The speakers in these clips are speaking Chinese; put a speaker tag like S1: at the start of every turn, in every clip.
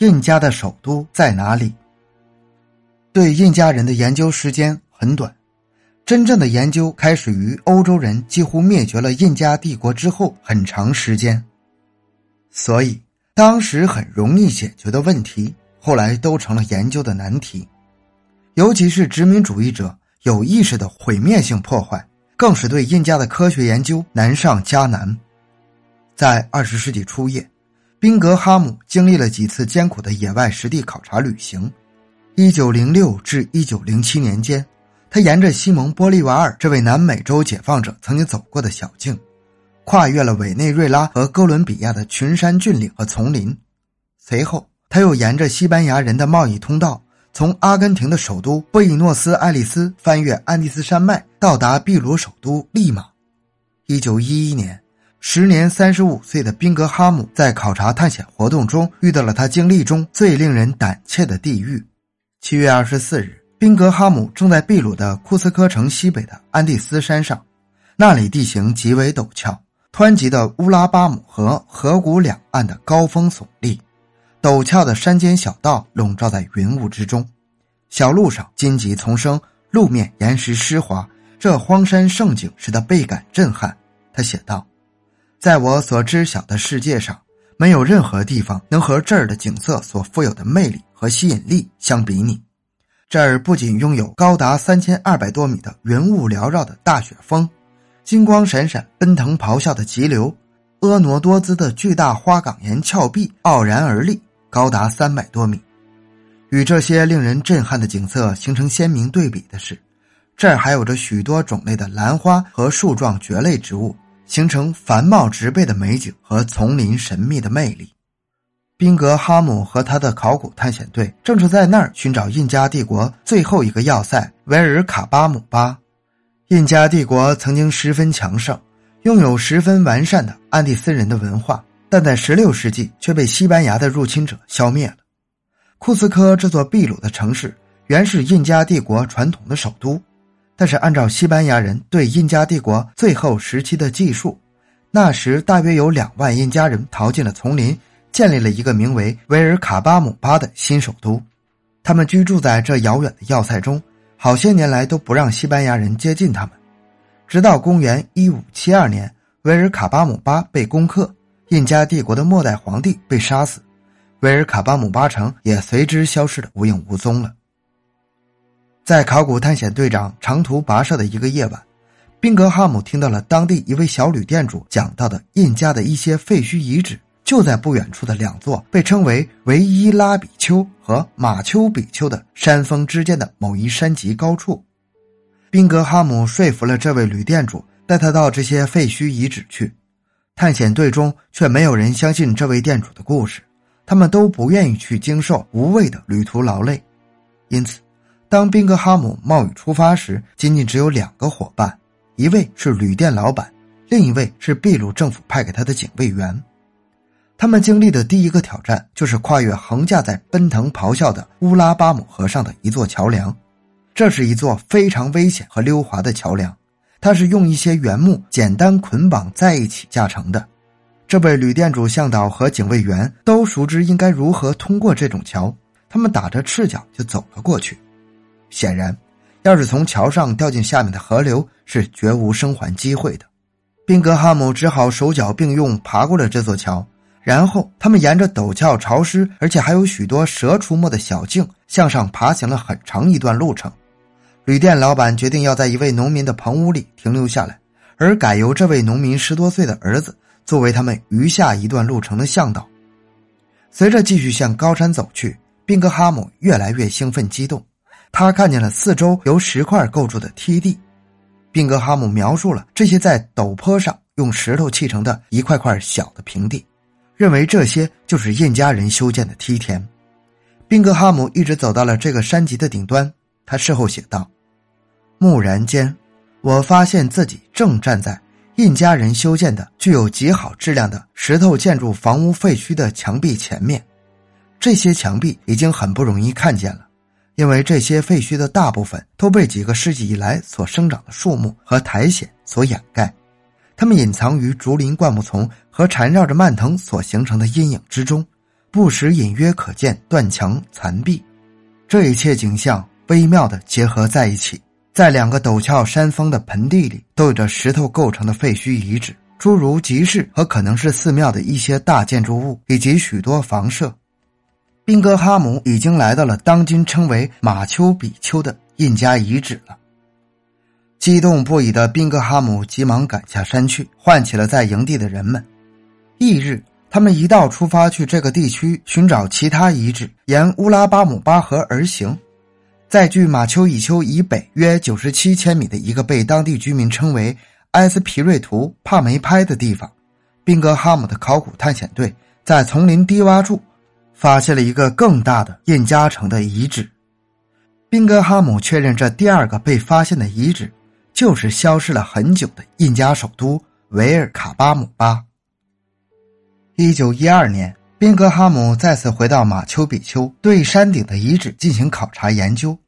S1: 印加的首都在哪里？对印加人的研究时间很短，真正的研究开始于欧洲人几乎灭绝了印加帝国之后很长时间，所以当时很容易解决的问题，后来都成了研究的难题。尤其是殖民主义者有意识的毁灭性破坏，更是对印加的科学研究难上加难。在二十世纪初叶，宾格哈姆经历了几次艰苦的野外实地考察旅行。一九零六至一九零七年间，他沿着西蒙·玻利瓦尔这位南美洲解放者曾经走过的小径，跨越了委内瑞拉和哥伦比亚的群山峻岭和丛林。随后，他又沿着西班牙人的贸易通道，从阿根廷的首都布宜诺斯艾利斯翻越安第斯山脉，到达秘鲁首都利马。一九一一年，时年三十五岁的宾格哈姆在考察探险活动中遇到了他经历中最令人胆怯的地狱。七月二十四日，宾格哈姆正在秘鲁的库斯科城西北的安第斯山上，那里地形极为陡峭，湍急的乌拉巴姆河河谷两岸的高峰耸立，陡峭的山间小道笼罩在云雾之中，小路上荆棘丛生，路面岩石湿滑，这荒山胜景使他倍感震撼。他写道：“在我所知晓的世界上，没有任何地方能和这儿的景色所富有的魅力。”和吸引力相比拟，这儿不仅拥有高达三千二百多米的云雾缭绕的大雪峰，金光闪闪、奔腾咆哮的急流，婀娜多姿的巨大花岗岩峭壁傲然而立，高达三百多米。与这些令人震撼的景色形成鲜明对比的是，这儿还有着许多种类的兰花和树状蕨类植物，形成繁茂植被的美景和丛林神秘的魅力。宾格哈姆和他的考古探险队正是在那儿寻找印加帝国最后一个要塞维尔卡巴姆巴。印加帝国曾经十分强盛，拥有十分完善的安第斯人的文化，但在16世纪却被西班牙的入侵者消灭了。库斯科这座秘鲁的城市原是印加帝国传统的首都，但是按照西班牙人对印加帝国最后时期的记述，那时大约有两万印加人逃进了丛林。建立了一个名为维尔卡巴姆巴的新首都，他们居住在这遥远的要塞中，好些年来都不让西班牙人接近他们。直到公元一五七二年，维尔卡巴姆巴被攻克，印加帝国的末代皇帝被杀死，维尔卡巴姆巴城也随之消失的无影无踪了。在考古探险队长长途跋涉的一个夜晚，宾格哈姆听到了当地一位小旅店主讲到的印加的一些废墟遗址。就在不远处的两座被称为维伊拉比丘和马丘比丘的山峰之间的某一山脊高处，宾格哈姆说服了这位旅店主，带他到这些废墟遗址去。探险队中却没有人相信这位店主的故事，他们都不愿意去经受无谓的旅途劳累。因此，当宾格哈姆冒雨出发时，仅仅只有两个伙伴：一位是旅店老板，另一位是秘鲁政府派给他的警卫员。他们经历的第一个挑战就是跨越横架在奔腾咆哮的乌拉巴姆河上的一座桥梁。这是一座非常危险和溜滑的桥梁，它是用一些原木简单捆绑在一起架成的。这位旅店主向导和警卫员都熟知应该如何通过这种桥，他们打着赤脚就走了过去。显然，要是从桥上掉进下面的河流，是绝无生还机会的。宾格哈姆只好手脚并用爬过了这座桥。然后，他们沿着陡峭、潮湿，而且还有许多蛇出没的小径向上爬行了很长一段路程。旅店老板决定要在一位农民的棚屋里停留下来，而改由这位农民十多岁的儿子作为他们余下一段路程的向导。随着继续向高山走去，宾格哈姆越来越兴奋激动。他看见了四周由石块构筑的梯地。宾格哈姆描述了这些在陡坡上用石头砌成的一块块小的平地。认为这些就是印加人修建的梯田。宾格哈姆一直走到了这个山脊的顶端。他事后写道：“蓦然间，我发现自己正站在印加人修建的具有极好质量的石头建筑房屋废墟的墙壁前面。这些墙壁已经很不容易看见了，因为这些废墟的大部分都被几个世纪以来所生长的树木和苔藓所掩盖。”它们隐藏于竹林灌木丛和缠绕着蔓藤所形成的阴影之中，不时隐约可见断墙残壁。这一切景象微妙的结合在一起，在两个陡峭山峰的盆地里，都有着石头构成的废墟遗址，诸如集市和可能是寺庙的一些大建筑物，以及许多房舍。宾格哈姆已经来到了当今称为马丘比丘的印加遗址了。激动不已的宾格哈姆急忙赶下山去，唤起了在营地的人们。翌日，他们一道出发去这个地区寻找其他遗址，沿乌拉巴姆巴河而行，在距马丘比丘以北约九十七千米的一个被当地居民称为埃斯皮瑞图帕梅拍的地方，宾格哈姆的考古探险队在丛林低洼处。发现了一个更大的印加城的遗址，宾格哈姆确认这第二个被发现的遗址就是消失了很久的印加首都维尔卡巴姆巴。一九一二年，宾格哈姆再次回到马丘比丘，对山顶的遗址进行考察研究。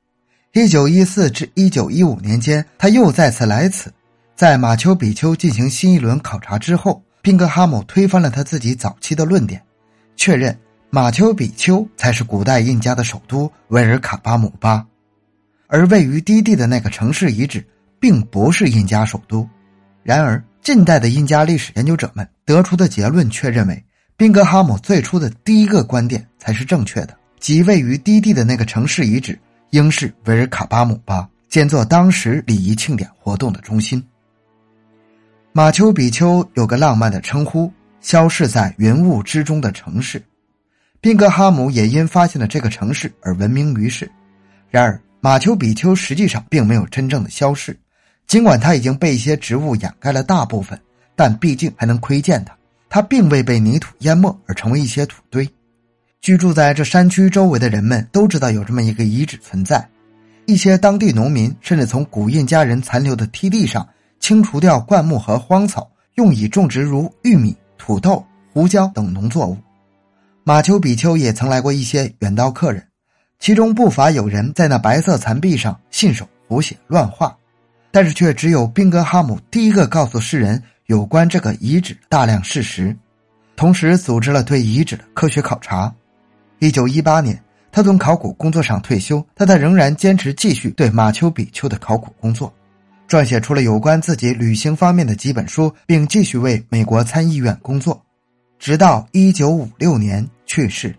S1: 一九一四至一九一五年间，他又再次来此，在马丘比丘进行新一轮考察之后，宾格哈姆推翻了他自己早期的论点，确认。马丘比丘才是古代印加的首都维尔卡巴姆巴，而位于低地的那个城市遗址并不是印加首都。然而，近代的印加历史研究者们得出的结论却认为，宾格哈姆最初的第一个观点才是正确的，即位于低地的那个城市遗址应是维尔卡巴姆巴，兼做当时礼仪庆典活动的中心。马丘比丘有个浪漫的称呼：消逝在云雾之中的城市。宾格哈姆也因发现了这个城市而闻名于世。然而，马丘比丘实际上并没有真正的消逝，尽管它已经被一些植物掩盖了大部分，但毕竟还能窥见它。它并未被泥土淹没而成为一些土堆。居住在这山区周围的人们都知道有这么一个遗址存在。一些当地农民甚至从古印加人残留的梯地上清除掉灌木和荒草，用以种植如玉米、土豆、胡椒等农作物。马丘比丘也曾来过一些远道客人，其中不乏有人在那白色残壁上信手胡写乱画，但是却只有宾格哈姆第一个告诉世人有关这个遗址大量事实，同时组织了对遗址的科学考察。一九一八年，他从考古工作上退休，但他仍然坚持继续对马丘比丘的考古工作，撰写出了有关自己旅行方面的几本书，并继续为美国参议院工作。直到一九五六年去世。